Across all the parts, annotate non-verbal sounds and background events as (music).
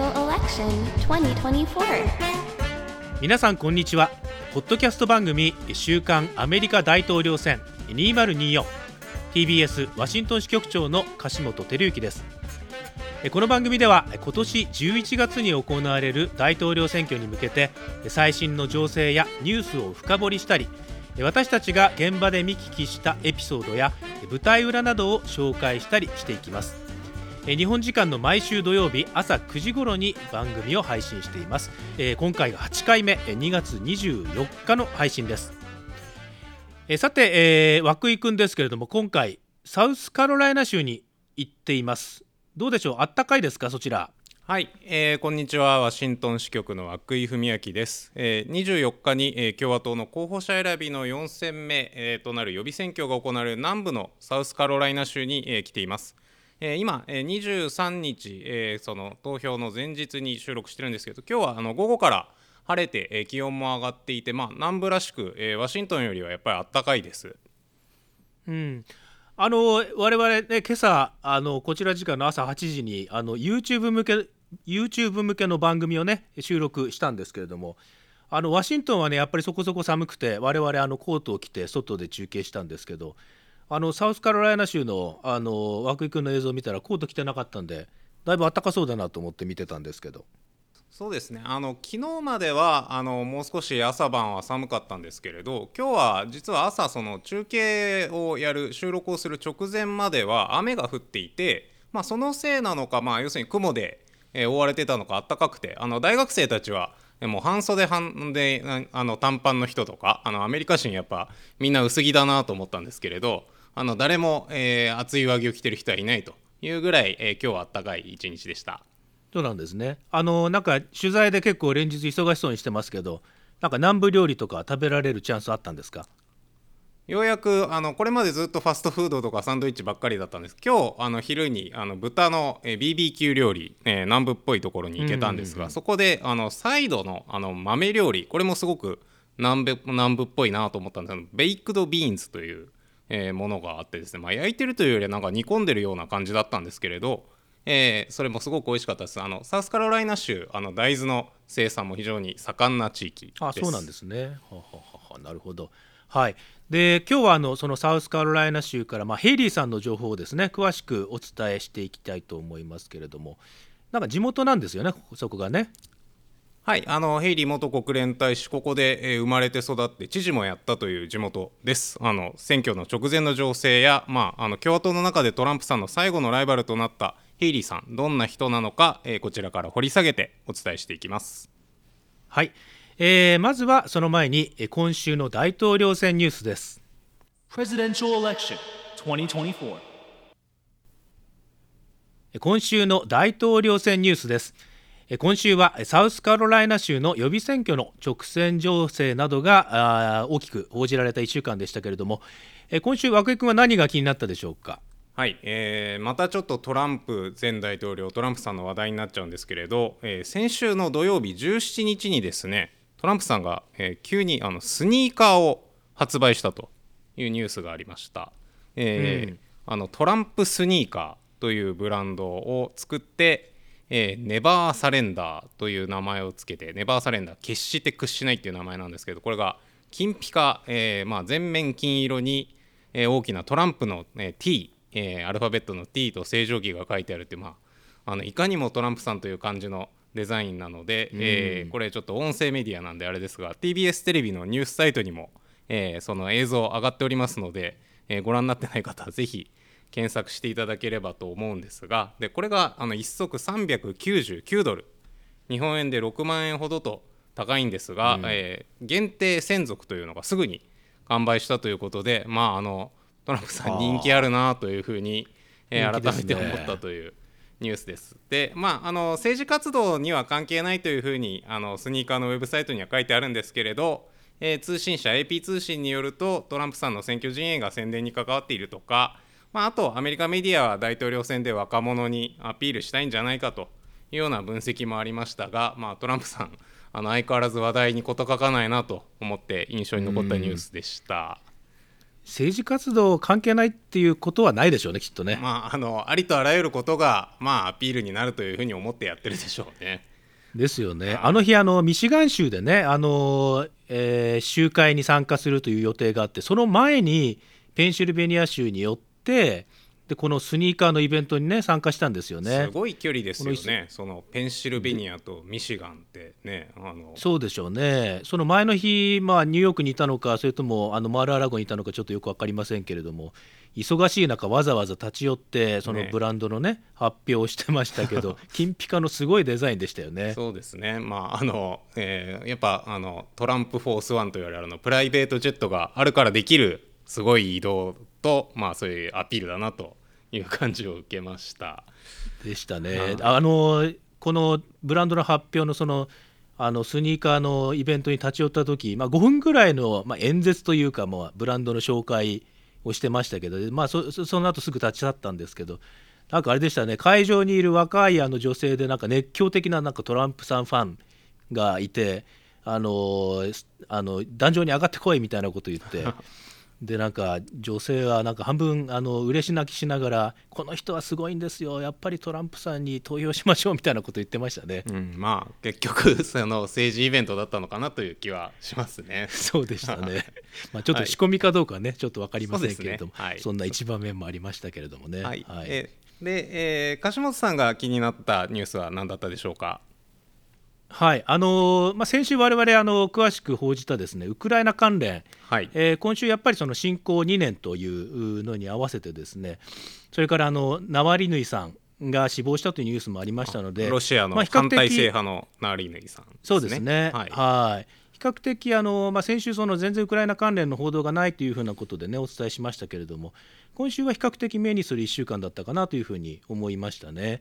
Presidential Election 2024. 皆さんこんにちは。ポッドキャスト番組週刊アメリカ大統領選 2024TBS ワシントン支局長の樫本照之です。えこの番組では今年11月に行われる大統領選挙に向けて最新の情勢やニュースを深掘りしたり私たちが現場で見聞きしたエピソードや舞台裏などを紹介したりしていきます。え日本時間の毎週土曜日朝9時頃に番組を配信しています、え今回が8回目2月24日の配信です。えさて、えー、涌井くんですけれども今回サウスカロライナ州に行っています。どうでしょう？あったかいですか？そちら。はい、えーこんにちは。ワシントン支局の涌井文明です、えー24日に、えー共和党の候補者選びの4戦目、えーとなる予備選挙が行われる南部のサウスカロライナ州に、えー来ています、えー今、えー23日、えーその投票の前日に収録してるんですけど今日はあの午後から晴れて、え気温も上がっていて、まあ、南部らしく、えーワシントンよりはやっぱり暖かいです。うん。あの我々ね今朝あのこちら時間の朝8時にあの YouTube 向け YouTube 向けの番組をね収録したんですけれどもあのワシントンはねやっぱりそこそこ寒くて我々あのコートを着て外で中継したんですけどあのサウスカロライナ州のあの涌井君の映像を見たらコート着てなかったんでだいぶ暖かそうだなと思って見てたんですけど。そうですね。あの昨日まではあのもう少し朝晩は寒かったんですけれど今日は実は朝その中継をやる収録をする直前までは雨が降っていて、まあ、そのせいなのか、まあ、要するに雲で、えー覆われてたのか暖かくてあの大学生たちはもう半袖半であの短パンの人とかあのアメリカ人やっぱみんな薄着だなと思ったんですけれどあの誰も、えー厚い上着を着てる人はいないというぐらい、えー今日は暖かい一日でした。そうなんですね。あのなんか取材で結構連日忙しそうにしてますけどなんか南部料理とか食べられるチャンスあったんですか？ようやくあのこれまでずっとファストフードとかサンドイッチばっかりだったんです。今日あの昼にあの豚の、えー BBQ 料理、えー南部っぽいところに行けたんですが、そこであのサイドのあの豆料理これもすごく南部南部っぽいなと思ったんですけどベイクドビーンズという、えーものがあってですね、まあ、焼いてるというよりはなんか煮込んでるような感じだったんですけれど、えーそれもすごく美味しかったですあのサウスカロライナ州あの大豆の生産も非常に盛んな地域ですあそうなんですね。ははははなるほど。はい。で今日はあのそのサウスカロライナ州から、まあ、ヘイリーさんの情報をですね詳しくお伝えしていきたいと思いますけれどもなんか地元なんですよねそこがね。はい、あのヘイリー元国連大使、ここで、えー生まれて育って、知事もやったという地元です。あの選挙の直前の情勢や、まあ、あの共和党の中でトランプさんの最後のライバルとなったヘイリーさん、どんな人なのか、えーこちらから掘り下げてお伝えしていきます。はい。えーまずはその前にえー今週の大統領選ニュースです。Presidential Election 2024. えー今週の大統領選ニュースです。えー今週はえーサウスカロライナ州の予備選挙の直線情勢などが大きく報じられた1週間でしたけれども、えー今週、涌井君は何が気になったでしょうか？はい、えーまたちょっとトランプ前大統領、トランプさんの話題になっちゃうんですけれど、えー先週の土曜日17日にですね、トランプさんが、えー急にあのスニーカーを発売したというニュースがありました。えーあのトランプスニーカーというブランドを作って、えーネバーサレンダーという名前をつけて、ネバーサレンダー、決して屈しないっていう名前なんですけど、これが金ピカ、えーまあ、全面金色に、えー大きなトランプの、えー T、えーアルファベットの T と正常期が書いてあるっていう、まあ、あのいかにもトランプさんという感じのデザインなので、えーこれちょっと音声メディアなんであれですが TBS テレビのニュースサイトにも、えーその映像上がっておりますので、えーご覧になってない方はぜひ検索していただければと思うんですがでこれがあの1足399ドル。日本円で6万円ほどと高いんですが、えー限定専属というのがすぐに完売したということで、まあ、あのトランプさん人気あるなというふうに、えー改めて思ったというニュースです。で、まあ、あの政治活動には関係ないというふうにあのスニーカーのウェブサイトには書いてあるんですけれど、えー通信社 AP 通信によるとトランプさんの選挙陣営が宣伝に関わっているとか、まあ、あとアメリカメディアは大統領選で若者にアピールしたいんじゃないかというような分析もありましたが、まあ、トランプさんあの相変わらず話題に事欠かないなと思って印象に残ったニュースでした。政治活動関係ないっていうことはないでしょうねきっとね。まああのありとあらゆることがまあアピールになるというふうに思ってやってるでしょうね。ですよね、あの日あの、ミシガン州でね、あのえー集会に参加するという予定があって、その前にペンシルベニア州によって、でこのスニーカーのイベントにね、参加したんですよねす。ごい距離ですよこね。そのペンシルベニアとミシガンってね、あのそうでしょうね、その前の日、まあ、ニューヨークにいたのか、それともあのマール・アラゴにいたのか、ちょっとよく分かりませんけれども、忙しい中、わざわざ立ち寄って、そのねブランドのね、発表をしてましたけど、(laughs) 金ピカのすごいデザインでしたよね。そうですね。まああの、えーやっぱあのトランプフォースワンと言われるあのプライベートジェットがあるからできるすごい移動とまあそういうアピールだなという感じを受けました。でしたね。あのこのブランドの発表のそのあのスニーカーのイベントに立ち寄った時、まあ、5分ぐらいの、まあ、演説というか、まあ、ブランドの紹介をしてましたけど、まあ、そそその後すぐ立ち去ったんですけどなんかあれでしたね会場にいる若いあの女性でなんか熱狂的ななんかトランプさんファンがいてあのあの壇上に上がってこいみたいなこと言って。(laughs) でなんか女性はなんか半分あの嬉し泣きしながらこの人はすごいんですよやっぱりトランプさんに投票しましょうみたいなこと言ってましたね。うん、まあ結局 (laughs) その政治イベントだったのかなという気はしますね。(laughs) そうでしたね。まあちょっと仕込みかどうかはね、ちょっと分かりませんけれども、そねはいそんな一場面もありましたけれどもね。はい。はいえで、えー、樫本さんが気になったニュースは何だったでしょうか？はいあのーまあ、先週、我々あの詳しく報じたですねウクライナ関連、はい。えー今週やっぱりその侵攻2年というのに合わせてですねそれからあのナワリヌイさんが死亡したというニュースもありましたのでロシアの反体制派のナーリーヌイさん、そうですね。はい。はい比較的あの、まあ、先週、その全然ウクライナ関連の報道がないというふうなことでね、お伝えしましたけれども、今週は比較的目にする1週間だったかなというふうに思いましたね。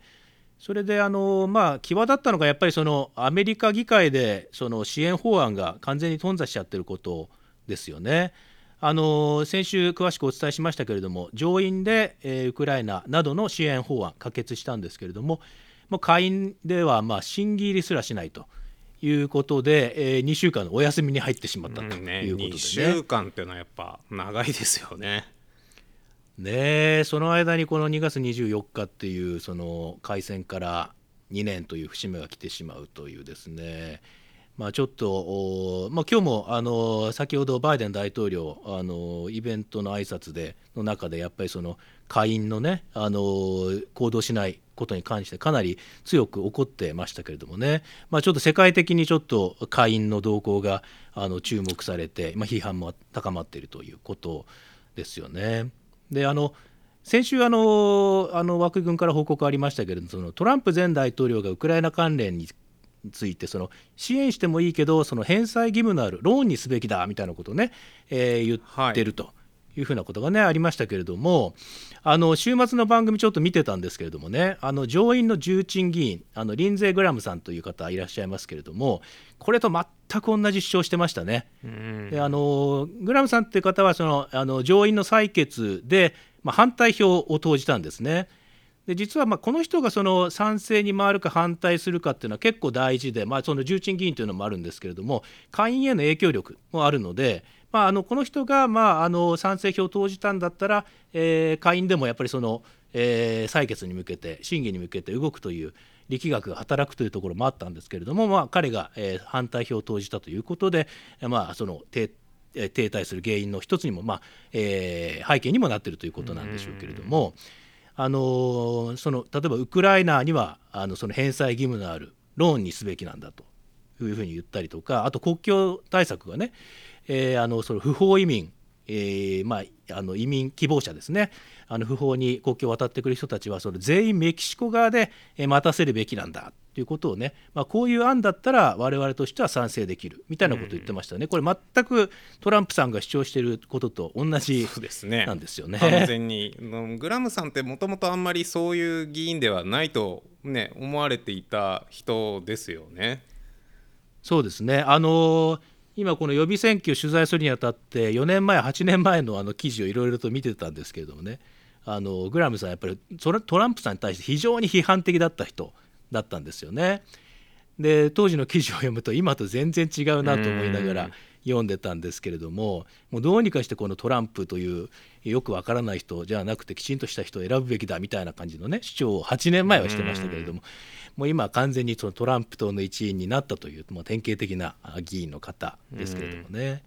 それであの、まあ、際立ったのが、やっぱりそのアメリカ議会でその支援法案が完全に頓挫しちゃってることですよね。あの先週、詳しくお伝えしましたけれども、上院で、えーウクライナなどの支援法案、可決したんですけれども、もう下院ではまあ審議入りすらしないということで、えー2週間のお休みに入ってしまったと、いうことでね。2週間っていうのはやっぱ長いですよね。ねえその間にこの2月24日っていうその開戦から2年という節目が来てしまうというですね、まあ、ちょっと、おまあ、今日もあの先ほどバイデン大統領あのイベントの挨拶での中でやっぱりその下院のねあの行動しないことに関してかなり強く怒ってましたけれどもね、まあ、ちょっと世界的にちょっと下院の動向があの注目されて、まあ、批判も高まっているということですよね。であの先週あのあの枠組から報告ありましたけれどもそのトランプ前大統領がウクライナ関連についてその支援してもいいけどその返済義務のあるローンにすべきだみたいなことをね、えー言ってるというふうなことがねありましたけれどもあの週末の番組ちょっと見てたんですけれどもねあの上院の重鎮議員あのリンゼー・グラムさんという方いらっしゃいますけれどもこれと全く同じ主張してましたね。うんであのグラムさんっていう方はそのあの上院の採決で、まあ、反対票を投じたんですね。で実はまあこの人がその賛成に回るか反対するかっていうのは結構大事で、まあ、その重鎮議員というのもあるんですけれども下院への影響力もあるので、まあ、あのこの人がまああの賛成票を投じたんだったら、えー下院でもやっぱりその、えー採決に向けて審議に向けて動くという力学が働くというところもあったんですけれども、まあ、彼が、えー反対票を投じたということで、まあ、その停滞する原因の一つにも、まあえー背景にもなっているということなんでしょうけれども、あのその例えばウクライナにはあのその返済義務のあるローンにすべきなんだというふうに言ったりとかあと国境対策がね、えーあのその不法移民、えーまあ、あの移民希望者ですねあの不法に国境を渡ってくる人たちはそれ全員メキシコ側でえー待たせるべきなんだということをね、まあ、こういう案だったら我々としては賛成できるみたいなことを言ってましたね、これ全くトランプさんが主張していることと同じそうですね。なんですよね。完全にうんグラムさんってもともとあんまりそういう議員ではないとね思われていた人ですよね。そうですね、あのー今、この予備選挙取材するにあたって、4年前、8年前のあの記事をいろいろと見てたんですけれどもね、あのグラムさん、やっぱりトランプさんに対して非常に批判的だった人だったんですよね。で当時の記事を読むと今と全然違うなと思いながら読んでたんですけれどももうどうにかしてこのトランプというよくわからない人じゃなくてきちんとした人を選ぶべきだみたいな感じのね主張を8年前はしてましたけれどももう今完全にそのトランプ党の一員になったという、まあ、典型的な議員の方ですけれどもね。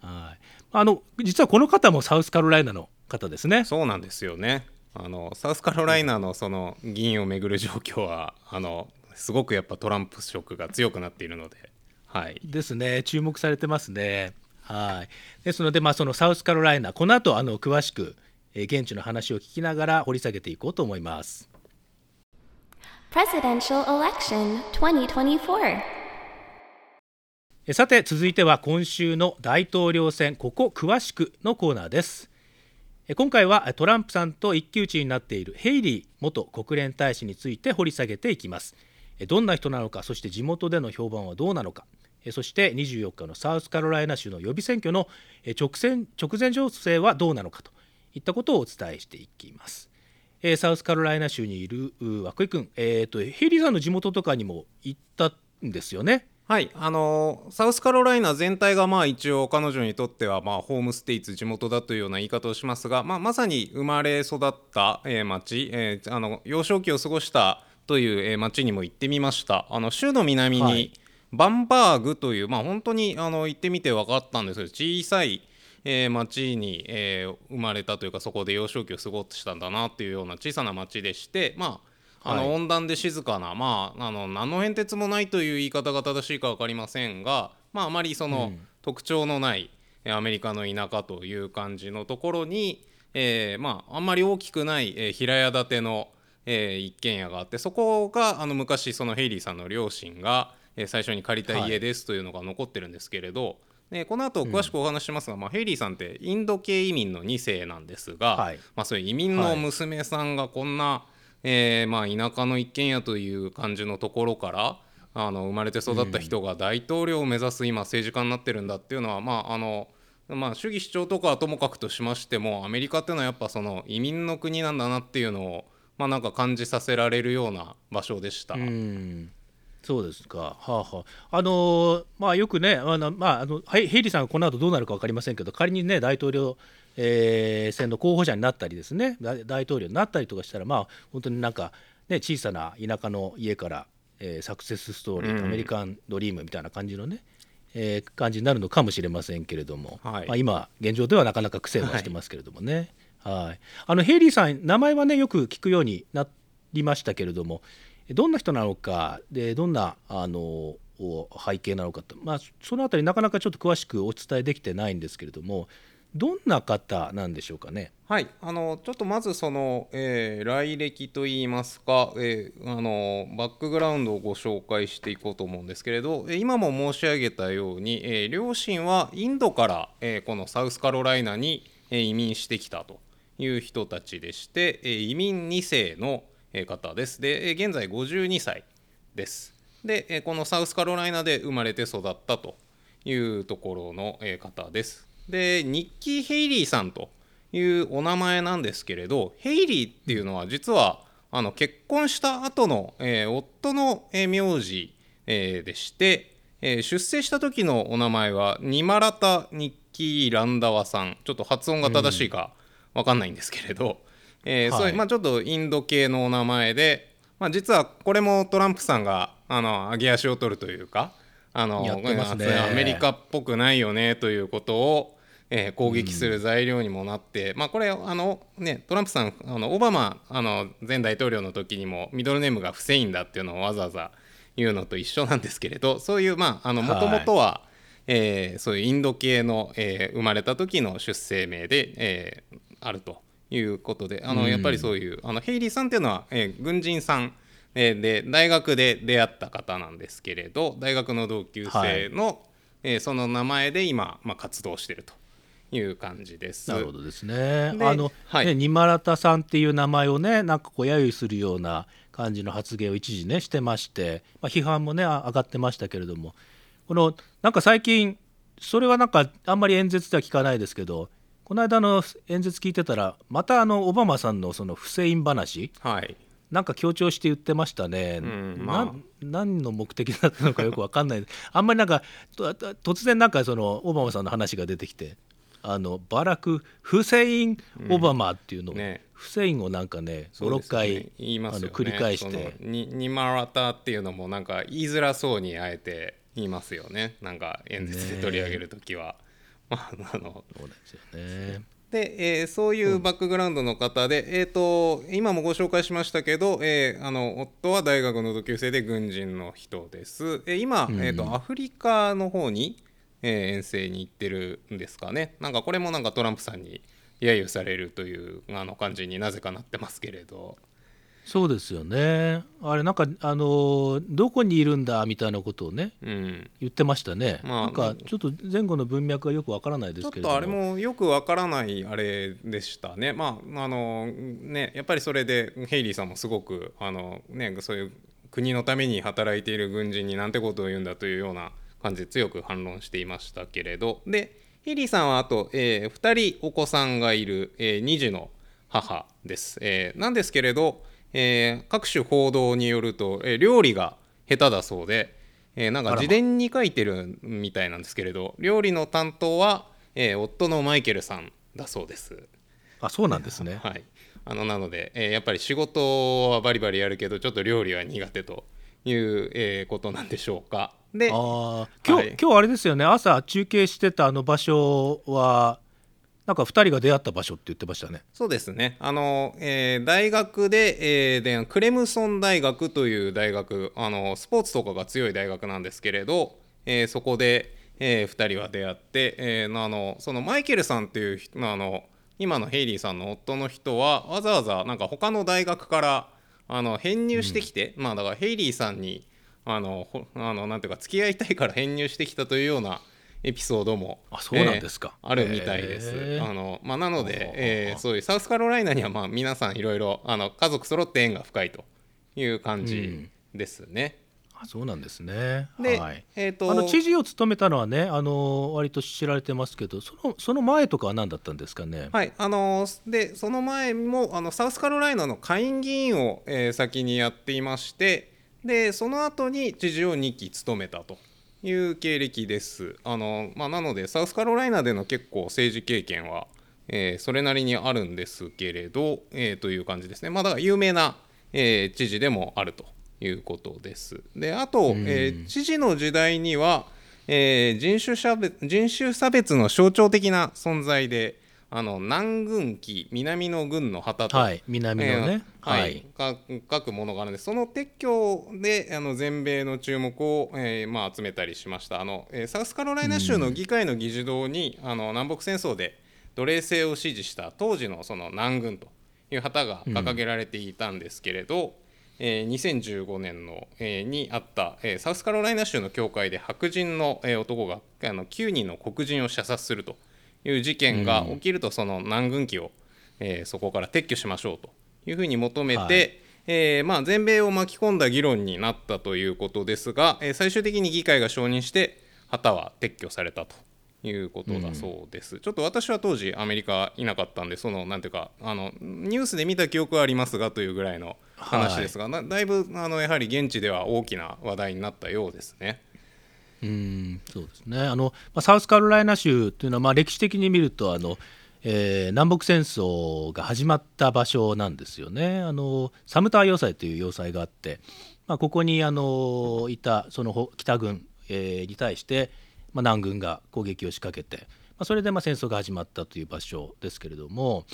はいあの実はこの方もサウスカロライナの方ですね。そうなんですよねあのサウスカロライナのその議員をめぐる状況はあのすごくやっぱトランプ色が強くなっているので、はい、ですね注目されてますね。はいですので、まあ、そのサウスカロライナこの後あの詳しく、えー現地の話を聞きながら掘り下げていこうと思います。Presidential Election 2024. さて続いては今週の大統領選。ここ詳しくのコーナーです。今回はトランプさんと一騎打ちになっているヘイリー元国連大使について掘り下げていきます。どんな人なのかそして地元での評判はどうなのか。そして24日のサウスカロライナ州の予備選挙の直前直前情勢はどうなのかといったことをお伝えしていきます。えーサウスカロライナ州にいるう涌井君、えー、とヘイリーさんの地元とかにも行ったんですよね？はい、あのサウスカロライナ全体がまあ一応彼女にとってはまあホームステイツ地元だというような言い方をしますが、まあ、まさに生まれ育った、えー町、えーあの幼少期を過ごしたという、えー町にも行ってみました。あの州の南にはい。バンバーグという、まあ、本当にあの行ってみて分かったんですけど小さい、えー町に、えー生まれたというかそこで幼少期を過ごしたんだなっていうような小さな町でしてまああのはい。温暖で静かな、まあ、あの何の変哲もないという言い方が正しいか分かりませんが、まあ、あまりその、特徴のないえーアメリカの田舎という感じのところに、えーまあ、あんまり大きくない、えー平屋建ての、えー一軒家があってそこがあの昔そのヘイリーさんの両親が、えー最初に借りた家ですというのが残ってるんですけれど、ね、この後詳しくお話ししますが、まあ、ヘイリーさんってインド系移民の2世なんですが、はい。まあ、そういう移民の娘さんがこんな、えーまあ、田舎の一軒家という感じのところからあの生まれて育った人が大統領を目指す今政治家になってるんだっていうのは、まああのまあ、主義主張とかはともかくとしましてもアメリカっていうのはやっぱその移民の国なんだなっていうのを、まあ、なんか感じさせられるような場所でした。うんそうですか、はあはあ。あのーまあ、よくね、あのまあ、あのヘイリーさんがこの後どうなるか分かりませんけど、仮にね、大統領、えー選の候補者になったりですね、大大統領になったりとかしたら、まあ、本当になんか、ね、小さな田舎の家から、えーサクセスストーリー、うんアメリカンドリームみたいな感じのね、えー感じになるのかもしれませんけれども、はい。まあ、今、現状ではなかなか苦戦はしてますけれどもね。はい、あのヘイリーさん、名前はね、よく聞くようになりましたけれども、どんな人なのか、でどんなあの背景なのかと、まあ、そのあたり、なかなかちょっと詳しくお伝えできてないんですけれども、どんな方なんでしょうかね？はい、あのちょっとまずその、えー来歴といいますか、えーあのバックグラウンドをご紹介していこうと思うんですけれど、今も申し上げたように、えー両親はインドから、えこのサウスカロライナに、え移民してきたという人たちでして、え移民2世の、方です。で、現在52歳です。で、このサウスカロライナで生まれて育ったというところの、方です。で、ニッキー・ヘイリーさんというお名前なんですけれど、ヘイリーっていうのは実はあの結婚した後の、えー夫の、名字、えーでして、えー出生した時のお名前はニマラタ・ニッキー・ランダワさんちょっと発音が正しいかわかんないんですけれど、えーそういうはいまあ、ちょっとインド系のお名前で、まあ、実はこれもトランプさんがあの上げ足を取るというかあのね。アメリカっぽくないよねということを、えー攻撃する材料にもなって、まあ、これあの、ね、トランプさんあのオバマあの前大統領の時にもミドルネームがフセインだっていうのをわざわざ言うのと一緒なんですけれどそういうまあもともとは、えーそういうインド系の、えー生まれた時の出生名で、えーあるということであの、うんやっぱりそういうあのヘイリーさんっていうのは、えー軍人さん、えーで大学で出会った方なんですけれど大学の同級生の、えーその名前で今、まあ、活動しているという感じです。なるほどですね。であの、はいね、ニマラタさんっていう名前をね、なんかこう揶揄するような感じの発言を一時ねしてまして、まあ、批判もねあ上がってましたけれども、このなんか最近それはなんかあんまり演説では聞かないですけど、この間の演説聞いてたら、またあのオバマさんのそのフセイン話。はい。なんか強調して言ってましたね、うんまあ。な何の目的だったのかよく分かんない。あんまりなんかと突然なんかそのオバマさんの話が出てきてあのバラク・フセイン・オバマっていうのを、ね。フセインをなんかね56そうですよね。回、あの繰り返しそてのにニマラタっていうのもなんか言いづらそうにあえて言いますよね。なんか演説で取り上げるときは、まああのそうですよね。で、えーそういうバックグラウンドの方で、えー、と今もご紹介しましたけど、えーあの夫は大学の同級生で軍人の人です、えー今、えー、とアフリカの方に、えー遠征に行ってるんですかね。なんかこれもなんかトランプさんに揶揄されるというあの感じになぜかなってますけれどそうですよね。あれなんかあのどこにいるんだみたいなことをねうん。言ってましたね、まあなんかちょっと前後の文脈はよくわからないでちょっすけれども。とあれもよくわからないあれでしたね。まああのねやっぱりそれでヘイリーさんもすごくあのねそういう国のために働いている軍人になんてことを言うんだというような感じで強く反論していましたけれど。でヘイリーさんはあと、え2人お子さんがいる、え2児の母です。えーなんですけれど、えー各種報道によると、えー料理が下手だそうで、えーなんか自伝に書いてるみたいなんですけれど料理の担当は、えー夫のマイケルさんだそうです。あそうなんですね (laughs) はい、あのなので、えーやっぱり仕事はバリバリやるけどちょっと料理は苦手という、えーことなんでしょうか。であー今日、はい今日あれですよね朝中継してたあの場所はなんか2人が出会った場所って言ってましたね。そうですね。あの、えー大学で,、えーでクレムソン大学という大学あのスポーツとかが強い大学なんですけれど、えーそこで、え2人は出会って、えーあのそのマイケルさんっていう人あの今のヘイリーさんの夫の人はわざわざなんか他の大学からあの編入してきて、まあだからヘイリーさんにあのほあのなんていうか付き合いたいから編入してきたというようなエピソードもあそうなんですか。えーあるみたいです。あのまあ、なので、えーそういうサウスカロライナにはまあ皆さんいろいろあの家族揃って縁が深いという感じですね。あそうなんですね。で、はい。えっ、とあの知事を務めたのはねあの割と知られてますけどそのその前とかは何だったんですかね、はいあのーでその前もあのサウスカロライナの下院議員を、えー先にやっていましてでその後に知事を2期務めたという経歴です。あの、まあ、なのでサウスカロライナでの結構政治経験は、えーそれなりにあるんですけれど、えーという感じですね。まあだから有名な、えー知事でもあるということです。であと、えー知事の時代にはえー人種差別人種差別の象徴的な存在であの南軍旗南の軍の旗と、はい南のね、えーははい。い、か書くものがあるんでその撤去であの全米の注目を、えーまあ、集めたりしました。あの、えーサウスカロライナ州の議会の議事堂に、あの南北戦争で奴隷制を支持した当時のその南軍という旗が掲げられていたんですけれど、えー2015年の、えーにあった、えーサウスカロライナ州の教会で白人の、えー男があの9人の黒人を射殺するという事件が起きると、その南軍旗を、えーそこから撤去しましょうというふうに求めて、はい。えーまあ、全米を巻き込んだ議論になったということですが、えー最終的に議会が承認して旗は撤去されたということだそうです、ちょっと私は当時アメリカいなかったんでそのなんていうかあのニュースで見た記憶はありますがというぐらいの話ですが、なだいぶあのやはり現地では大きな話題になったようですね。うんそうですね。あの、まあ、サウスカロライナ州というのは、まあ、歴史的に見るとあの、えー南北戦争が始まった場所なんですよね。あのサムター要塞という要塞があって、まあ、ここにあのいたその北軍、えーに対して、まあ、南軍が攻撃を仕掛けて、まあ、それでまあ戦争が始まったという場所ですけれども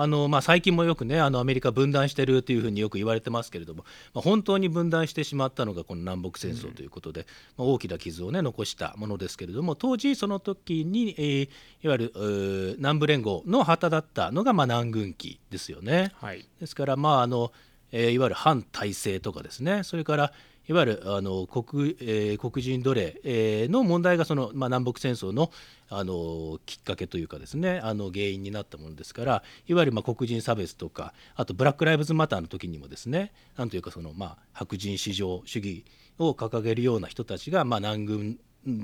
あのまあ、最近もよくねあのアメリカ分断してるというふうによく言われてますけれども、まあ、本当に分断してしまったのがこの南北戦争ということで、まあ、大きな傷をね残したものですけれども当時その時に、えーいわゆる南部連合の旗だったのがまあ南軍旗ですよね。はい。ですから、まああのえーいわゆる反体制とかですね。それからいわゆるあの黒,、えー黒人奴隷、えーの問題がその、まあ、南北戦争のあのきっかけというかですねあの原因になったものですからいわゆるまあ黒人差別とかあとブラック・ライブズ・マターの時にもですねなんというかその、まあ、白人至上主義を掲げるような人たちが、まあ、南軍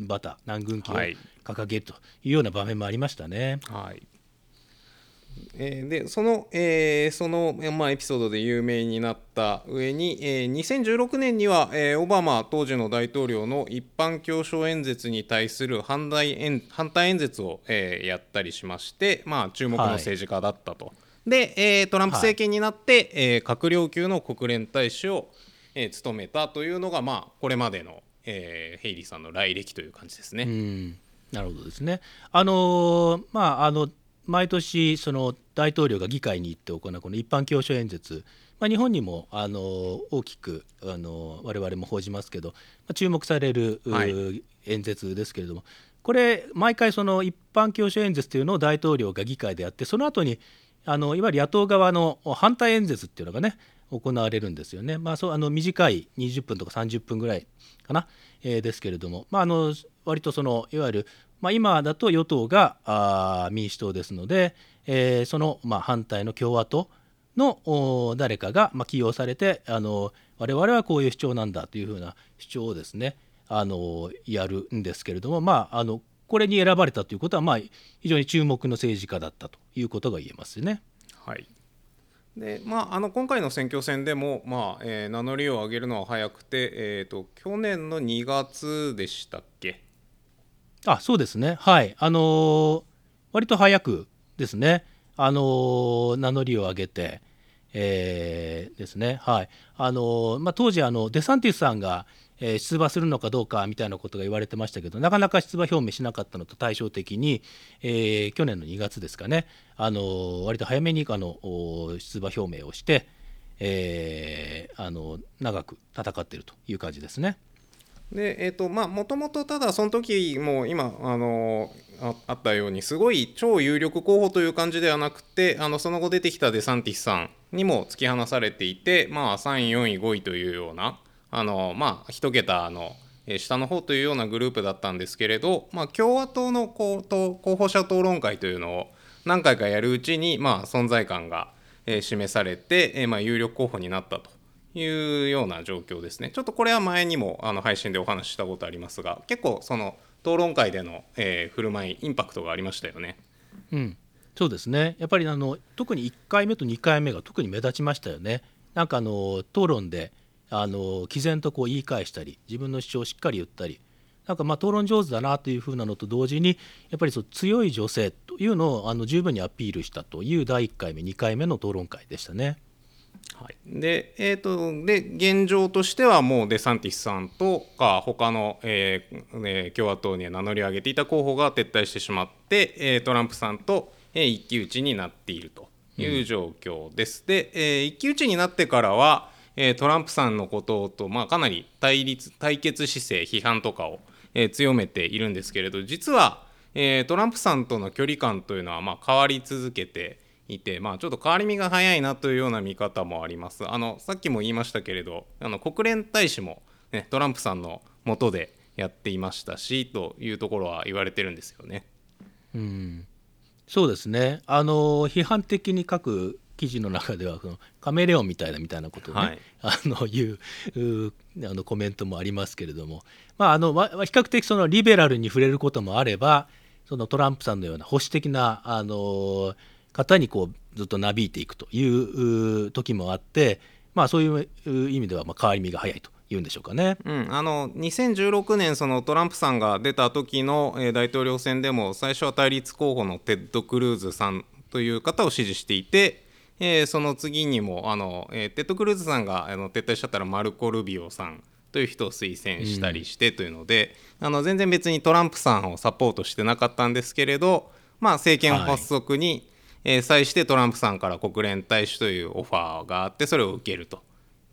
旗南軍旗をはい掲げるというような場面もありましたね。はいえーでその,、えーその、まあ、エピソードで有名になった上に、えー2016年には、えーオバマ当時の大統領の一般教書演説に対する反対演反対演説を、えーやったりしまして、まあ、注目の政治家だったと。で、えートランプ政権になって、えー閣僚級の国連大使を、えー務めたというのが、まあ、これまでの、えーヘイリーさんの来歴という感じですね。うんなるほどですね。あのーまああの毎年その大統領が議会に行って行うこの一般教書演説、まあ、日本にもあのー大きくあのー我々も報じますけど、まあ、注目される、うはい。演説ですけれども。これ毎回その一般教書演説というのを大統領が議会でやってその後にあのいわゆる野党側の反対演説っていうのがね行われるんですよね。まあ、そうあの短い20分とか30分ぐらいかな、えーですけれども、まあ、あの割とそのいわゆる、まあ、今だと与党が民主党ですので、えーその、まあ、反対の共和党の誰かが、まあ、起用されてあの我々はこういう主張なんだというふうな主張をですねあのやるんですけれども、まあ、あのこれに選ばれたということは、まあ、非常に注目の政治家だったということが言えますね。はいでまあ、あの今回の選挙戦でも、まあえー名乗りを上げるのは早くて、えー、と去年の2月でしたっけあそうですね、はい、あのー割と早くですね、あのー名乗りを上げて、えーですね、はい。あのーまあ、当時あの、デサンティスさんが、え出馬するのかどうかみたいなことが言われてましたけど、なかなか出馬表明しなかったのと対照的に、え去年の2月ですかね、あの割と早めにあの出馬表明をして、えあの長く戦っているという感じですね。でえーとまあもともとただその時も今あのああったようにすごい超有力候補という感じではなくてあのその後出てきたデサンティスさんにも突き放されていて、まあ、3位4位5位というようなあのまあ一桁の下の方というようなグループだったんですけれど、まあ、共和党の候補者討論会というのを何回かやるうちに、まあ、存在感が、示されて、まあ、有力候補になったと。いうような状況ですね。ちょっとこれは前にもあの配信でお話ししたことありますが結構その討論会での、えー振る舞いインパクトがありましたよね。うん、そうですねやっぱりあの特に1回目と2回目が特に目立ちましたよね。なんかあの討論であの毅然とこう言い返したり自分の主張をしっかり言ったりなんかまあ討論上手だなというふうなのと同時にやっぱりそう強い女性というのをあの十分にアピールしたという第1回目2回目の討論会でしたね。はい、で,、えー、とで現状としてはもうデサンティスさんとか他の、えーえ共和党に名乗り上げていた候補が撤退してしまって、えートランプさんと、えー一騎打ちになっているという状況です。で、えー一騎打ちになってからは、えートランプさんのことと、まあ、かなり対立対決姿勢批判とかを、えー強めているんですけれど実は、えートランプさんとの距離感というのは、まあ、変わり続けていて、まあ、ちょっと変わり身が早いなというような見方もあります。あのさっきも言いましたけれどあの国連大使も、ね、トランプさんの下でやっていましたしというところは言われてるんですよね。うん、そうですねあの批判的に書く記事の中ではそのカメレオンみたいなみたいなことをね、はいあの言ううあのコメントもありますけれども、まあ、あのわ比較的そのリベラルに触れることもあればそのトランプさんのような保守的なあの方にこうずっとなびいていくという時もあって、まあ、そういう意味ではまあ変わり身が早いというんでしょうかね。うん、あの2016年そのトランプさんが出た時の、えー大統領選でも最初は対立候補のテッド・クルーズさんという方を支持していて、えーその次にもあの、えーテッド・クルーズさんがあの撤退しちゃったらマルコ・ルビオさんという人を推薦したりしてというので、あの全然別にトランプさんをサポートしてなかったんですけれど、まあ、政権発足に、えー際してトランプさんから国連大使というオファーがあってそれを受けると。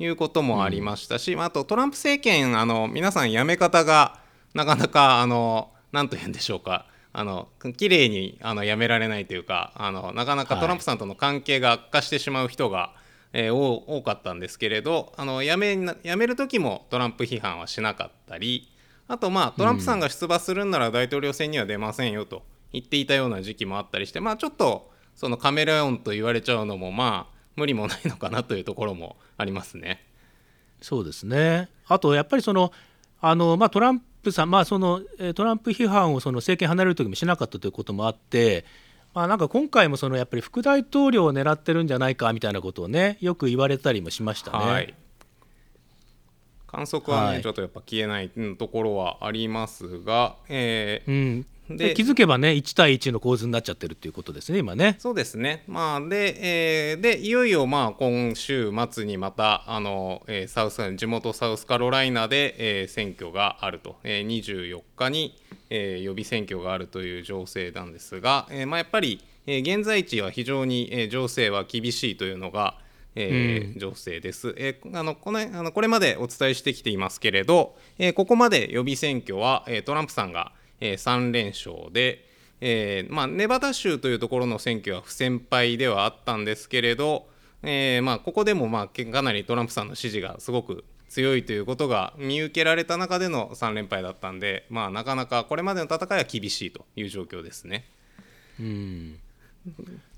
いうこともありましたし、まあ、あとトランプ政権あの皆さん辞め方がなかなかあの何と言うんでしょうかあの綺麗にあの辞められないというかあのなかなかトランプさんとの関係が悪化してしまう人が、えー多多かったんですけれどあの辞めな辞める時もトランプ批判はしなかったりあとまあトランプさんが出馬するんなら大統領選には出ませんよと言っていたような時期もあったりしてまあちょっとそのカメレオンと言われちゃうのもまあ無理もないのかなというところもありますね。そうですねあとやっぱりそのあの、まあ、トランプさん、まあそのえートランプ批判をその政権離れる時もしなかったということもあってまあ、なんか今回もそのやっぱり副大統領を狙ってるんじゃないかみたいなことをねよく言われたりもしましたね。はい、観測はね、はいちょっとやっぱ消えないうんところはありますが、えーうん、でで気づけばね1対1の構図になっちゃってるっていうことですね今ね。そうですね、まあ、で,、えーでいよいよまあ今週末にまたあの、えーサウス地元サウスカロライナで、えー選挙があると、えー24日に、えー予備選挙があるという情勢なんですが、えーまあ、やっぱり、えー現在地は非常に、えー情勢は厳しいというのが、えー情勢です、えーあのこのあのこれまでお伝えしてきていますけれど、えーここまで予備選挙は、えートランプさんが、えー3連勝で、えーまあ、ネバダ州というところの選挙は不戦敗ではあったんですけれど、えーまあ、ここでもまあかなりトランプさんの支持がすごく強いということが見受けられた中での3連敗だったんで、まあ、なかなかこれまでの戦いは厳しいという状況ですね。うん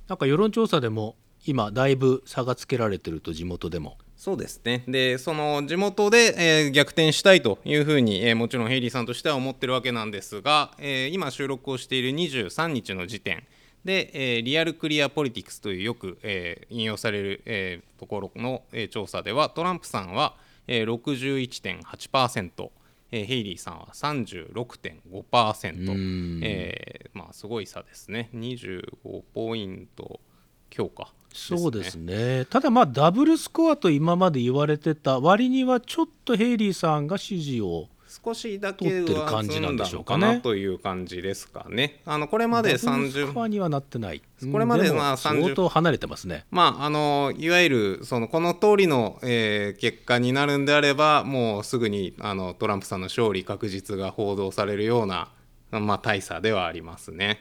なんか世論調査でも今だいぶ差がつけられてると地元でも。そうですね。でその地元で、えー逆転したいというふうに、えーもちろんヘイリーさんとしては思ってるわけなんですが、えー今収録をしている23日の時点で、えーリアルクリアポリティクスというよく、えー引用される、えーところの、えー調査ではトランプさんは、えー61.8%、えーヘイリーさんは36.5%、えーまあ、すごい差ですね。25ポイント強化そうですね。ただまあダブルスコアと今まで言われてた割にはちょっとヘイリーさんが支持を少しだけ取ってるは感じなんでしょうかね。という感じですかね。あのこれまでダブルスコア30にはなってない。これまでまあ30相当離れてますね。まああのいわゆるそのこの通りの、えー結果になるんであればもうすぐにあのトランプさんの勝利確実が報道されるような、まあ、大差ではありますね。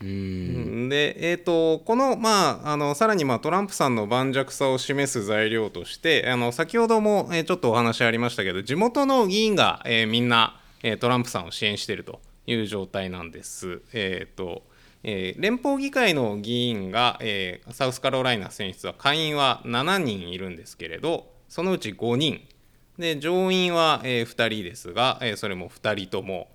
うん。で、えー、とこの,、まあ、あのさらに、まあ、トランプさんの盤石さを示す材料としてあの先ほども、えーちょっとお話ありましたけど地元の議員が、えーみんな、えートランプさんを支援しているという状態なんです。えーとえー連邦議会の議員が、えーサウスカロライナ選出は下院は7人いるんですけれどそのうち5人。で上院は、え2人ですが、えーそれも2人とも、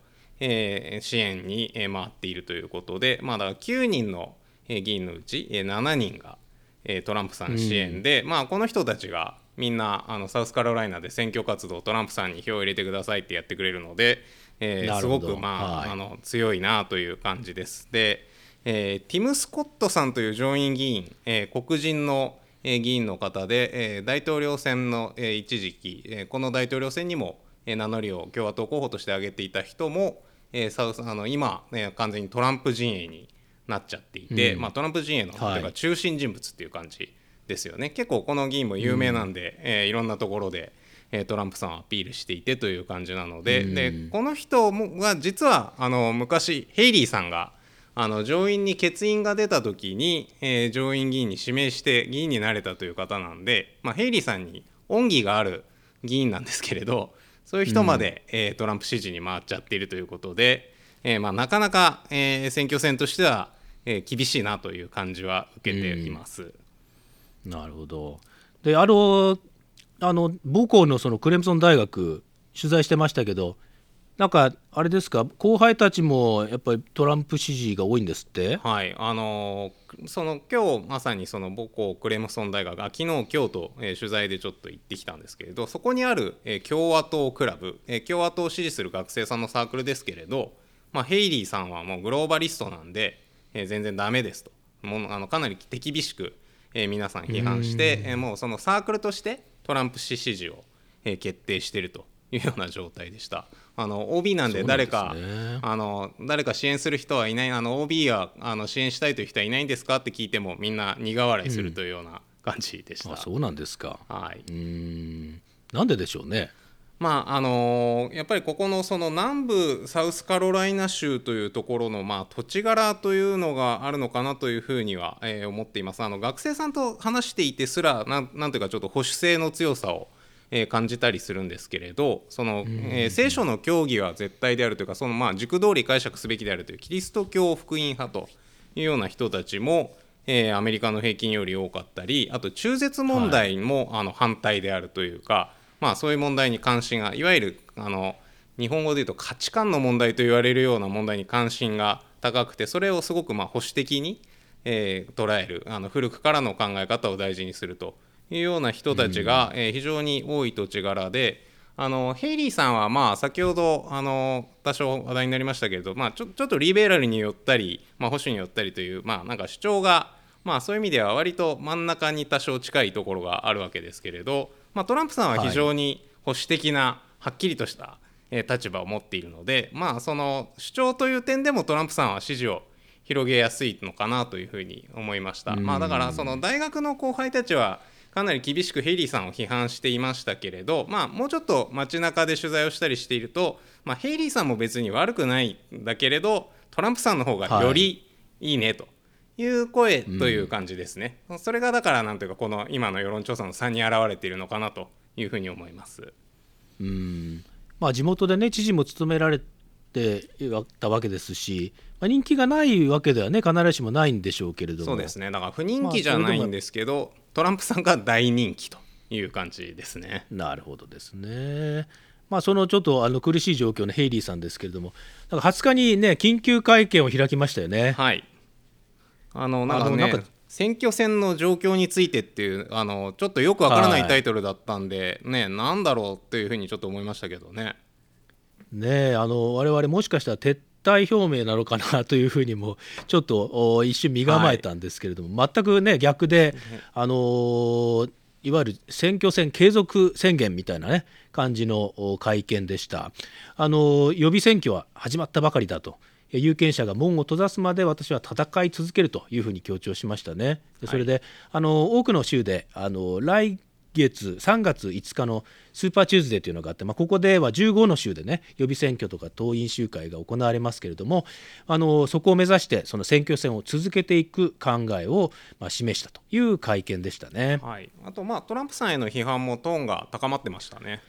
えー支援に、えー回っているということで、まあ、だから9人の、えー議員のうち、えー7人が、えートランプさん支援で、まあ、この人たちがみんなあのサウスカロライナで選挙活動トランプさんに票を入れてくださいってやってくれるので、えーすごく、まあはい。あの強いなという感じです。で、えーティム・スコットさんという上院議員、えー黒人の、えー議員の方で、えー大統領選の、えー一時期、えーこの大統領選にも、えー名乗りを共和党候補として挙げていた人も、えーサウスあの今、ね、完全にトランプ陣営になっちゃっていて、まあ、トランプ陣営の、はい。というか中心人物っていう感じですよね。結構この議員も有名なんで、えーいろんなところで、えートランプさんをアピールしていてという感じなので,、でこの人もが実はあの昔ヘイリーさんがあの上院に欠員が出た時に、えー上院議員に指名して議員になれたという方なんで、まあ、ヘイリーさんに恩義がある議員なんですけれどそういう人まで、えートランプ支持に回っちゃっているということで、えーまあ、なかなか、えー選挙戦としては、えー厳しいなという感じは受けています。なるほどであのあの母校のそのクレムソン大学取材してましたけどなんかあれですか？後輩たちもやっぱりトランプ支持が多いんですって？はい、あのーその今日まさにその母校クレムソン大学あ昨日今日と、えー取材でちょっと行ってきたんですけれどそこにある、えー共和党クラブ、えー共和党を支持する学生さんのサークルですけれど、まあ、ヘイリーさんはもうグローバリストなんで、えー全然ダメですと。もうあのかなり手厳しく、えー皆さん批判して、えーもうそのサークルとしてトランプ氏支持を、えー決定しているというような状態でした。あの OB なんで誰かねあの誰か支援する人はいないあの OB はあの支援したいという人はいないんですかって聞いてもみんな苦笑いするというような感じでした。あそうなんですか。はい、うーん。なんででしょうね。まああのーやっぱりここのその南部サウスカロライナ州というところの、まあ、土地柄というのがあるのかなというふうには、えー思っています。あの学生さんと話していてすらなんなんていうかちょっと保守性の強さを、えー感じたりするんですけれどその、えー聖書の教義は絶対であるというかその、まあ、軸通り解釈すべきであるというキリスト教福音派というような人たちも、えーアメリカの平均より多かったりあと中絶問題も、あの反対であるというか、まあ、そういう問題に関心がいわゆるあの日本語で言うと価値観の問題と言われるような問題に関心が高くてそれをすごくまあ保守的に、えー捉えるあの古くからの考え方を大事にするというような人たちが、えー非常に多い土地柄であのヘイリーさんはまあ先ほどあの多少話題になりましたけれど、まあ、ちょちょっとリベラルによったり、まあ、保守によったりという、まあ、なんか主張が、まあ、そういう意味では割と真ん中に多少近いところがあるわけですけれど、まあ、トランプさんは非常に保守的な、はっきりとした、えー立場を持っているので、まあ、その主張という点でもトランプさんは支持を広げやすいのかなというふうに思いました。まあ、だからその大学の後輩たちはかなり厳しくヘイリーさんを批判していましたけれど、まあ、もうちょっと街中で取材をしたりしていると、まあ、ヘイリーさんも別に悪くないんだけれどトランプさんの方がよりい。いねという声という感じですね、それがだからなんというかこの今の世論調査の差に現れているのかなというふうに思います。うん。まあ、地元でね知事も務められてたわけですし、まあ、人気がないわけではね必ずしもないんでしょうけれどもそうですねだから不人気じゃないんですけど、トランプさんが大人気という感じですね。なるほどですね。まあ、そのちょっとあの苦しい状況のヘイリーさんですけれども、なんか20日にね、緊急会見を開きましたよね。はい。あのなんかねなんか選挙戦の状況についてっていうあのちょっとよくわからなはいいタイトルだったんで、ねなんだろうっていうふうにちょっと思いましたけどね。ねえあの我々もしかしたら撤撤退表明なのかなというふうにもちょっとお一瞬身構えたんですけれども、全くね逆で、あのーいわゆる選挙戦継続宣言みたいなね感じの会見でした。あのー予備選挙は始まったばかりだと。有権者が門を閉ざすまで私は戦い続けるというふうに強調しましたね。でそれで、あの多くの州であの来月3月5日のスーパーチューズデーというのがあって、まあ、ここでは15の州でね予備選挙とか党員集会が行われますけれどもあのそこを目指してその選挙戦を続けていく考えを、まあ、示したという会見でしたね。はい。あとまあトランプさんへの批判もトーンが高まってましたね。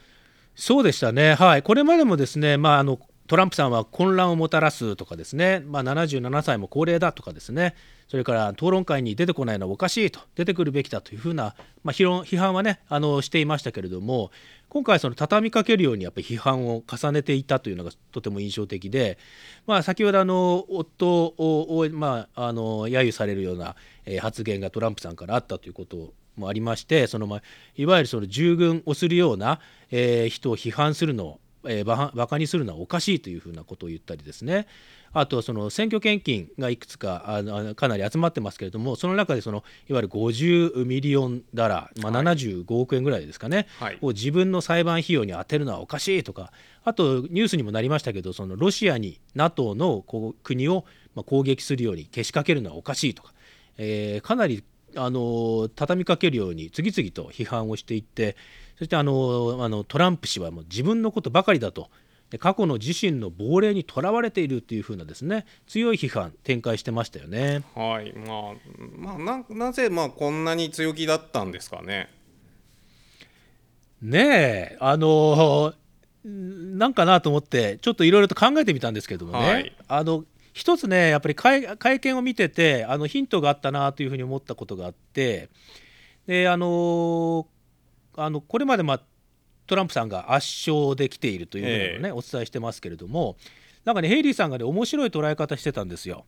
そうでしたね、はい、これまでもですね、まあ、あのトランプさんは混乱をもたらすとかですね、まあ、77歳も高齢だとかですね。それから討論会に出てこないのはおかしいと。出てくるべきだというふうな、まあ、批判はねあのしていましたけれども今回その畳みかけるようにやっぱり批判を重ねていたというのがとても印象的で、まあ、先ほどあの夫を、まあ、あの揶揄されるような、発言がトランプさんからあったということもありましてその、まあ、いわゆるその従軍をするような、えー人を批判するのを、えー、バ、バカにするのはおかしいというふうなことを言ったりですね。あとその選挙献金がいくつかあのかなり集まってますけれどもその中でそのいわゆる50 million dollar、まあ、75億円ぐらいですかね、はい。を自分の裁判費用に充てるのはおかしいとかあとニュースにもなりましたけどそのロシアに NATO の国をまあ攻撃するようにけしかけるのはおかしいとか、えーかなりあの畳みかけるように次々と批判をしていってそしてあのあのトランプ氏はもう自分のことばかりだとで過去の自身の亡霊にとらわれているというふうなですね強い批判展開してましたよね。はい。まあまあななぜまあこんなに強気だったんですかね？ねえあのんなんかなと思ってちょっといろいろと考えてみたんですけどもね、はいあの一つねやっぱり会会見を見ててあのヒントがあったなというふうに思ったことがあってであのあのこれまで、まあ、トランプさんが圧勝できているというのをね、お伝えしてますけれどもなんかねヘイリーさんがね面白い捉え方してたんですよ。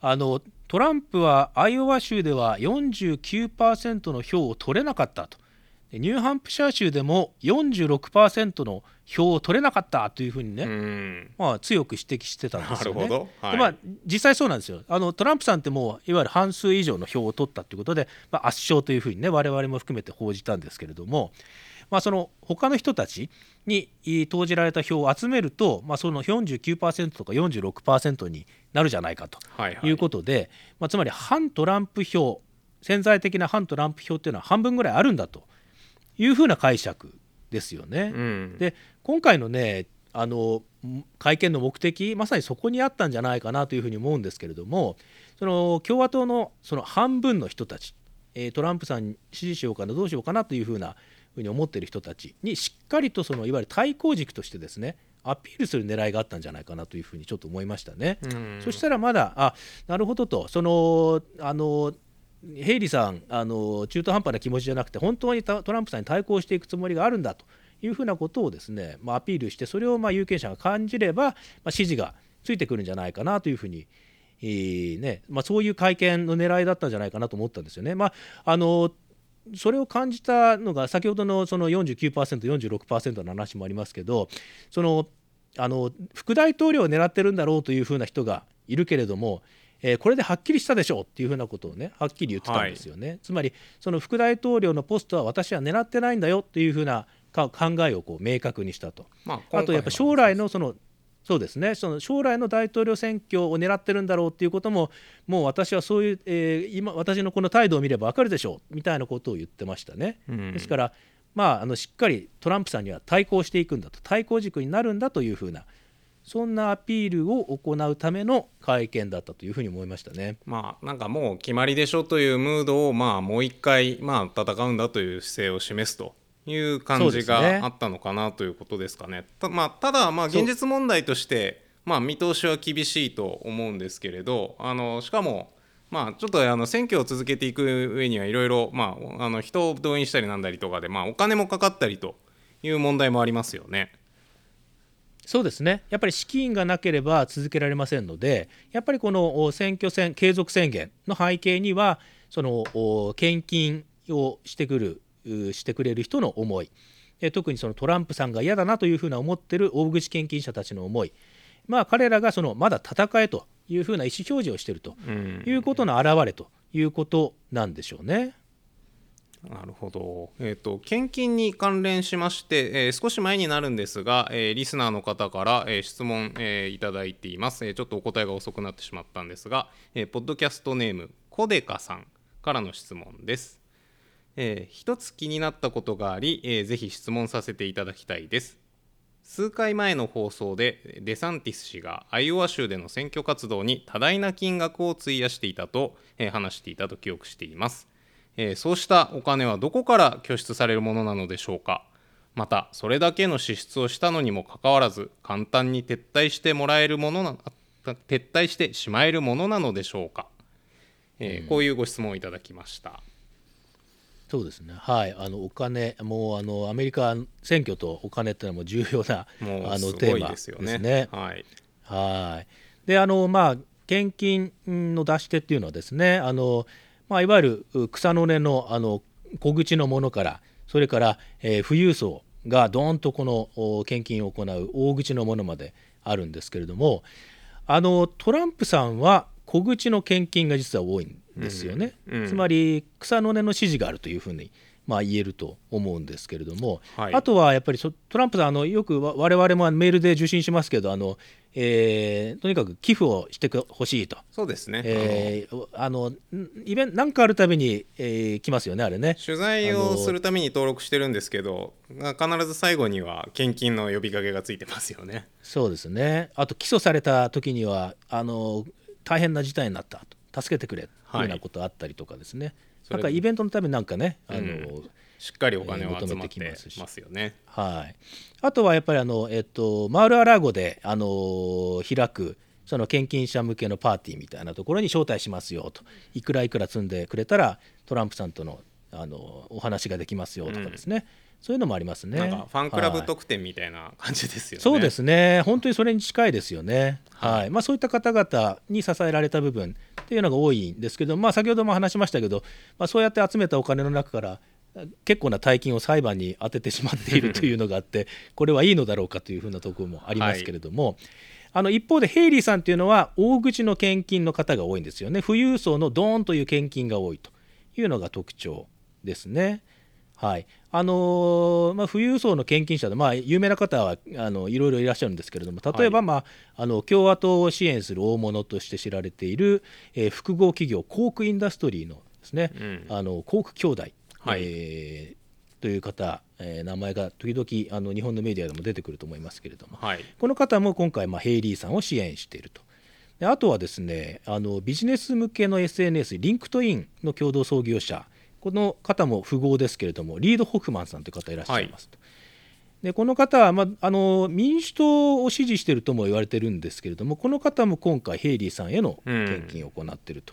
あのトランプはアイオワ州では49%の票を取れなかったとでニューハンプシャー州でも46%の票を取れなかったというふうにね、うん。まあ、強く指摘してたんですよね。はいでまあ、実際そうなんですよあのトランプさんってもういわゆる半数以上の票を取ったということで、まあ、圧勝というふうにね我々も含めて報じたんですけれども、まあ、その他の人たちにい投じられた票を集めると、まあ、その49%とか46%になるじゃないかとはいはいいうことで、まあ、つまり反トランプ票潜在的な反トランプ票っていうのは半分ぐらいあるんだというふうな解釈ですよね。うん。で今回のねあの会見の目的まさにそこにあったんじゃないかなというふうに思うんですけれどもその共和党のその半分の人たち、えートランプさんに支持しようかなどうしようかなというふうなふうに思っている人たちにしっかりとそのいわゆる対抗軸としてですねアピールする狙いがあったんじゃないかなというふうにちょっと思いましたね。うんそしたらまだあなるほどとそのあのヘイリーさんあの中途半端な気持ちじゃなくて本当にトランプさんに対抗していくつもりがあるんだというふうなことをですね、まあ、アピールしてそれをまあ有権者が感じれば、まあ、支持がついてくるんじゃないかなというふうにえーねまあ、そういう会見の狙いだったんじゃないかなと思ったんですよね。まああのそれを感じたのが先ほどのその 49%46% の話もありますけどそのあの副大統領を狙ってるんだろうというふうな人がいるけれども、えーこれではっきりしたでしょうっていうふうなことをねはっきり言ってたんですよね、つまりその副大統領のポストは私は狙ってないんだよっていうふうなか考えをこう明確にしたと。まああとやっぱ将来のそのそうですねその将来の大統領選挙を狙ってるんだろうっていうことももう私はそういう、えー今私のこの態度を見れば分かるでしょうみたいなことを言ってましたね。うんですから、まあ、あのしっかりトランプさんには対抗していくんだと対抗軸になるんだというふうなそんなアピールを行うための会見だったというふうに思いましたね。まあなんかもう決まりでしょというムードをまあもう一回まあ戦うんだという姿勢を示すという感じがあったのかなということですかね。たまあ、ただまあ現実問題としてまあ見通しは厳しいと思うんですけれどあのしかもまあちょっとあの選挙を続けていく上にはいろいろまああの人を動員したりなんだりとかでまあお金もかかったりという問題もありますよね。そうですね。やっぱり資金がなければ続けられませんのでやっぱりこのお選挙戦継続宣言の背景にはそのお献金をしてくるうしてくれる人の思い。え特にそのトランプさんが嫌だなというふうな思ってる大口献金者たちの思い。まあ彼らがそのまだ戦えというふうな意思表示をしているとうん。いうことの表れということなんでしょうね。なるほど、えーと、献金に関連しまして、えー少し前になるんですが、えーリスナーの方から、えー質問、えーいただいています、えーちょっとお答えが遅くなってしまったんですが、えーポッドキャストネームコデカさんからの質問です、えー一つ気になったことがあり、えーぜひ質問させていただきたいです。数回前の放送でデサンティス氏がアイオワ州での選挙活動に多大な金額を費やしていたと、えー話していたと記憶しています、えーそうしたお金はどこから拠出されるものなのでしょうか？またそれだけの支出をしたのにもかかわらず簡単に撤退してもらえるものなあ撤退してしまえるものなのでしょうか、えーこういうご質問をいただきました。そうですね、はい、あのお金、もうあのアメリカ選挙とお金っていうのはもう重要なもあうすごいのテーマですよね。ですね。はい。はい。であのまあ献金の出し手っていうのはですねあの、まあ、いわゆるう草の根のあの小口のものからそれから、えー富裕層がどーんとこのお献金を行う大口のものまであるんですけれどもあのトランプさんは小口の献金が実は多いんですよね、うんうん。つまり草の根の支持があるというふうに、まあ、言えると思うんですけれども、はい。あとはやっぱりそトランプさんあのよくわ我々もメールで受信しますけどあの、えーとにかく寄付をしてほしいと。そうですね、えーあのんイベントなんかあるたびに、えー来ますよねあれね。取材をするために登録してるんですけど必ず最後には献金の呼びかけがついてますよね。そうですね。あと起訴された時にはあの大変な事態になったと。助けてくれ。とい。うはいようなことあったりとかですね、それなんかイベントのためになんかねあの、うん。しっかりお金を集めてきてますし。ますよね。はい、あとはやっぱりあの、えっと、マール・ア・ラーゴで、あの開くその献金者向けのパーティーみたいなところに招待しますよと。いくらいくら積んでくれたらトランプさんとのあのお話ができますよとかですね、そういうのもありますね。なんかファンクラブはい特典みたいな感じですよね。そうですね、本当にそれに近いですよね、ははいい。まあ、そういった方々に支えられた部分っていうのが多いんですけど、まあ、先ほども話しましたけど、まあ、そうやって集めたお金の中から、結構な大金を裁判に充ててしまっている (laughs) というのがあって、これはいいのだろうかというふうなところもありますけれども、あの一方でヘイリーさんというのは、大口の献金の方が多いんですよね、富裕層のドーンという献金が多いというのが特徴ですね。はいあのーまあ、富裕層の献金者で、まあ、有名な方はあのいろいろいらっしゃるんですけれども例えば、はいまあ、あの共和党を支援する大物として知られている、えー複合企業コークインダストリーのですね、うんあのコーク兄弟、はいえーという方、えー名前が時々あの日本のメディアでも出てくると思いますけれども、はい。この方も今回、まあ、ヘイリーさんを支援していると。であとはですねあのビジネス向けの SNS リンクトインの共同創業者この方も富豪ですけれどもリード・ホフマンさんという方いらっしゃいますと。でこの方は、まあ、あの民主党を支持しているとも言われてるんですけれどもこの方も今回ヘイリーさんへの献金を行っていると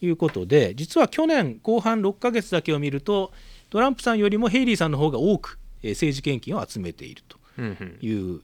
いうことで、実は去年後半6ヶ月だけを見るとトランプさんよりもヘイリーさんの方が多くえー政治献金を集めているとうんうんいう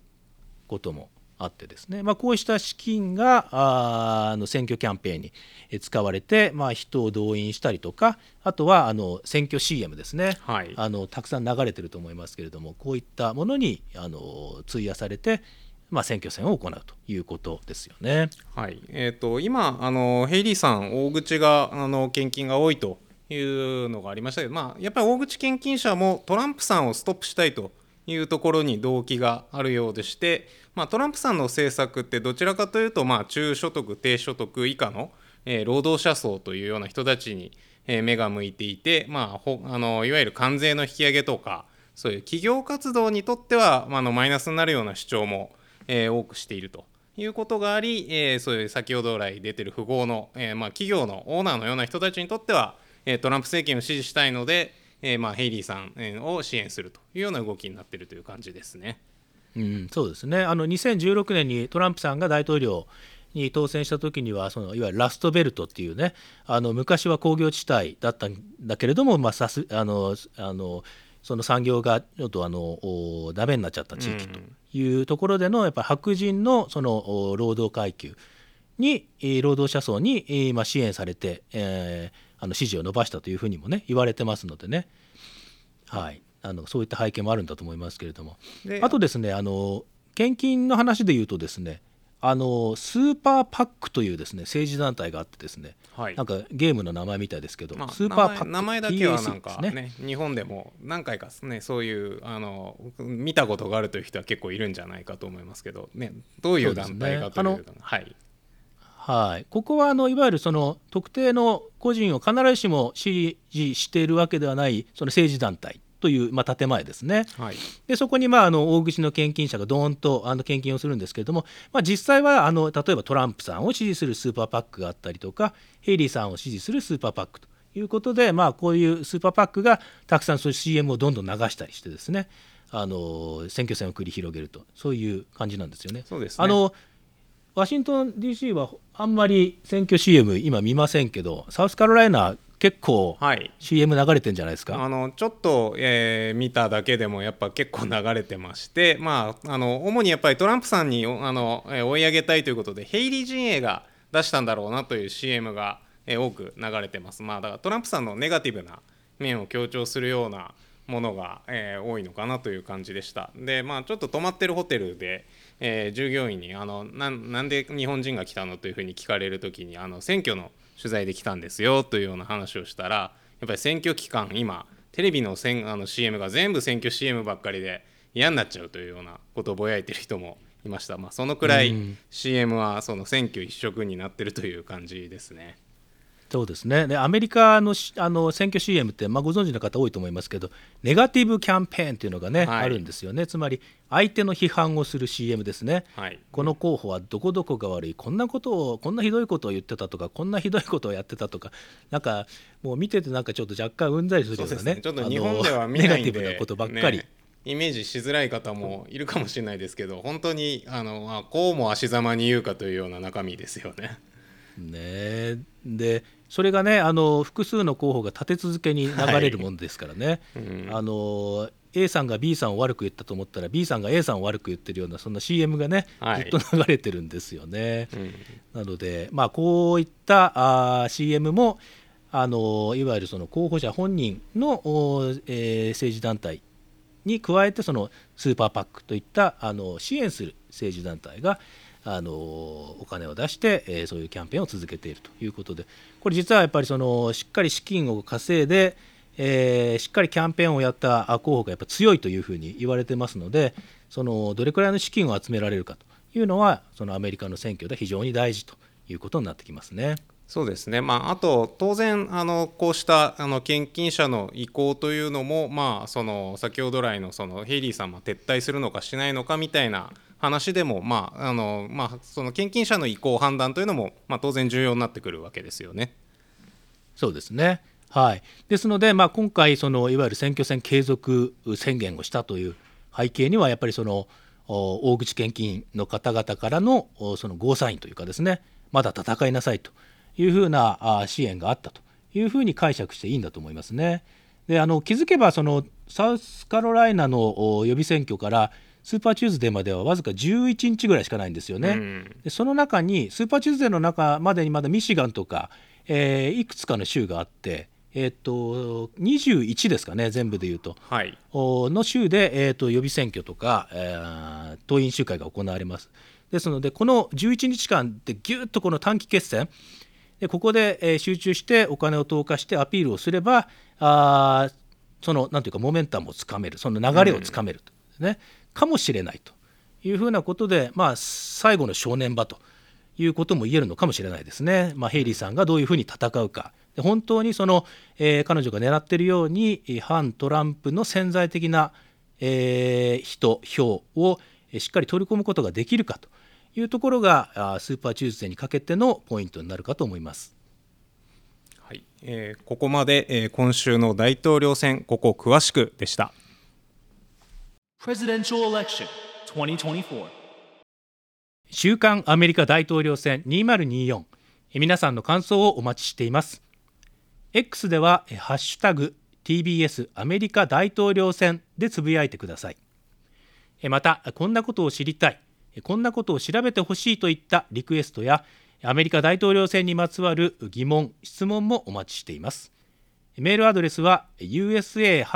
こともあってですね、まあ、こうした資金がああの選挙キャンペーンに使われて、まあ、人を動員したりとかあとはあの選挙 CM ですね、はい。あのたくさん流れてると思いますけれどもこういったものにあの費やされて、まあ、選挙戦を行うということですよね。はい。えー、と今あの、ヘイリーさん、大口があの献金が多いというのがありましたけど、まあ、やっぱり大口献金者もトランプさんをストップしたいというところに動機があるようでして、まあ、トランプさんの政策ってどちらかというと、まあ、中所得、低所得以下の、えー労働者層というような人たちに、えー目が向いていて、まあ、ほあのいわゆる関税の引き上げとかそういう企業活動にとっては、まあ、のマイナスになるような主張も、えー多くしていると。いうことがあり、えそういう先ほど来出てる富豪の、えまあ、企業のオーナーのような人たちにとっては、えトランプ政権を支持したいので、えまあ、ヘイリーさんを支援するというような動きになっているという感じですね。うん、そうですね。あの2016年にトランプさんが大統領に当選した時にはそのいわゆるラストベルトっていうねあの昔は工業地帯だったんだけれども、まあ、さすあのあのその産業がちょっとあのおダメになっちゃった地域というところでのやっぱ白人のその労働階級に労働者層にま支援されて、えーあの支持を伸ばしたというふうにもね言われてますのでね、はい、あのそういった背景もあるんだと思いますけれども。であとですねあの献金の話で言うとですねあのスーパーパックというですね政治団体があってですね、はい。なんかゲームの名前みたいですけど、まあ、スーパーパック名前だけはなんかすね日本でも何回かねそういうあの見たことがあるという人は結構いるんじゃないかと思いますけど、ね、どういう団体かというね。はい。はい、ここはあのいわゆるその特定の個人を必ずしも支持しているわけではないその政治団体という、まあ、建前ですね。はいでそこにまああの大口の献金者がどーんとあの献金をするんですけれども、まあ、実際はあの例えばトランプさんを支持するスーパーパックがあったりとかヘイリーさんを支持するスーパーパックということで、まあ、こういうスーパーパックがたくさんそういう CM をどんどん流したりしてですねあの選挙戦を繰り広げるとそういう感じなんですよね。そうですねあのワシントン DC はあんまり選挙 CM 今見ませんけどサウスカロライナ結構はい。CM 流れてんじゃないですか？あのちょっと、えー見ただけでもやっぱ結構流れてまして、まあ、あの主にやっぱりトランプさんにおあの、えー追い上げたいということでヘイリー陣営が出したんだろうなという CM が、えー多く流れてます、まあ、だからトランプさんのネガティブな面を強調するようなものが、えー多いのかなという感じでした。で、まあ、ちょっと泊まってるホテルで、えー従業員にあのなんなんで日本人が来たのというふうに聞かれるときにあの選挙の取材で来たんですよというような話をしたらやっぱり選挙期間今テレビのせんあの CM が全部選挙 CM ばっかりで嫌になっちゃうというようなことをぼやいてる人もいました、まあ、そのくらい CM はその選挙一色になってるという感じですね。そうですね。でアメリカのしあの選挙 CM って、まあ、ご存知の方多いと思いますけどネガティブキャンペーンっていうのがね、はい。あるんですよね。つまり相手の批判をする CM ですね、はい。この候補はどこどこが悪いこんなことをこんなひどいことを言ってたとかこんなひどいことをやってたとかなんかもう見ててなんかちょっと若干うんざりするようなちょっと日本ではネガティブなことばっかり、ねイメージしづらい方もいるかもしれないですけど本当にあのあこうも足ざまに言うかというような中身ですよね。ね。でそれがねあの複数の候補が立て続けに流れるもんですからね、あの A さんが B さんを悪く言ったと思ったら B さんが A さんを悪く言ってるようなそんな CM がね、はい。ずっと流れてるんですよね。うん。なので、まあ、こういったあー CM もあのいわゆるその候補者本人の、おえー政治団体に加えてそのスーパーパックといったあの支援する政治団体があのお金を出して、えーそういうキャンペーンを続けているということでこれ実はやっぱりそのしっかり資金を稼いで、えーしっかりキャンペーンをやった候補がやっぱ強いというふうに言われてますのでそのどれくらいの資金を集められるかというのはそのアメリカの選挙で非常に大事ということになってきますね。そうですね、まあ、あと当然あのこうしたあの献金者の意向というのも、まあ、その先ほど来のそのヘイリーさんも撤退するのかしないのかみたいな話でも、まああのまあ、その献金者の意向判断というのも、まあ、当然重要になってくるわけですよね。そうですね。はい、ですので、まあ、今回そのいわゆる選挙戦継続宣言をしたという背景にはやっぱりその大口献金の方々からのそのゴーサインというかですねまだ戦いなさいというふうなあ支援があったというふうに解釈していいんだと思いますね。であの気づけばそのサウスカロライナの予備選挙からスーパーチューズデーまではわずか11日ぐらいしかないんですよね。うんでその中にスーパーチューズデーの中までにまだミシガンとか、えーいくつかの州があって、えー、と21ですかね全部でいうと。はいおの州で、えー、と予備選挙とか、えー党員集会が行われます。ですのでこの11日間でぎゅっとこの短期決戦でここで、えー集中してお金を投下してアピールをすればあーそのなんていうかモメンタムをつかめるその流れをつかめると、ねかもしれないというふうなことで、まあ、最後の正念場ということも言えるのかもしれないですね。まあ、ヘイリーさんがどういうふうに戦うかで本当にその、えー彼女が狙っているように反トランプの潜在的な、えー票をえしっかり取り込むことができるかというところがスーパーチューズデーにかけてのポイントになるかと思います。はいえーここまで、えー今週の大統領選ここ詳しくでした。Presidential Election 2024. 週刊アメリカ大統領選2024皆さんの感想をお待ちしています。X ではハッシュタグ TBS アメリカ大統領選でつぶやいてください。またこんなことを知りたい。こんなことを調べてほしいといったリクエストやアメリカ大統領選にまつわる疑問質問もお待ちしています。メールアドレスは usa-tbs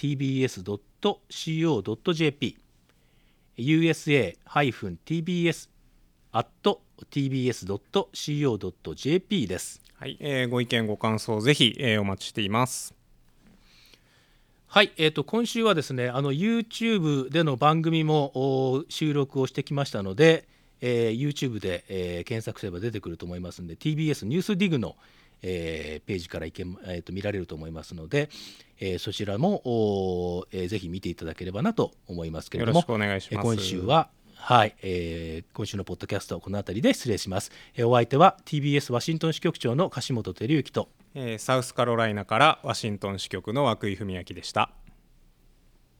tbs.co.jp usa-tbs.tbs.co.jp です。はい、えーご意見ご感想ぜひ、えーお待ちしています。はい、えー、と今週はですねあの YouTube での番組もお収録をしてきましたので、えー YouTube で、えー検索すれば出てくると思いますので TBS ニュースディグの、えーページからいけ、えー、と見られると思いますので、えーそちらもお、えーぜひ見ていただければなと思いますけれどもよろしくお願いしますえー今週ははい、えー今週のポッドキャストはこの辺りで失礼します、えーお相手は TBS ワシントン支局長の樫本照之とえーサウスカロライナからワシントン支局の涌井文明でした。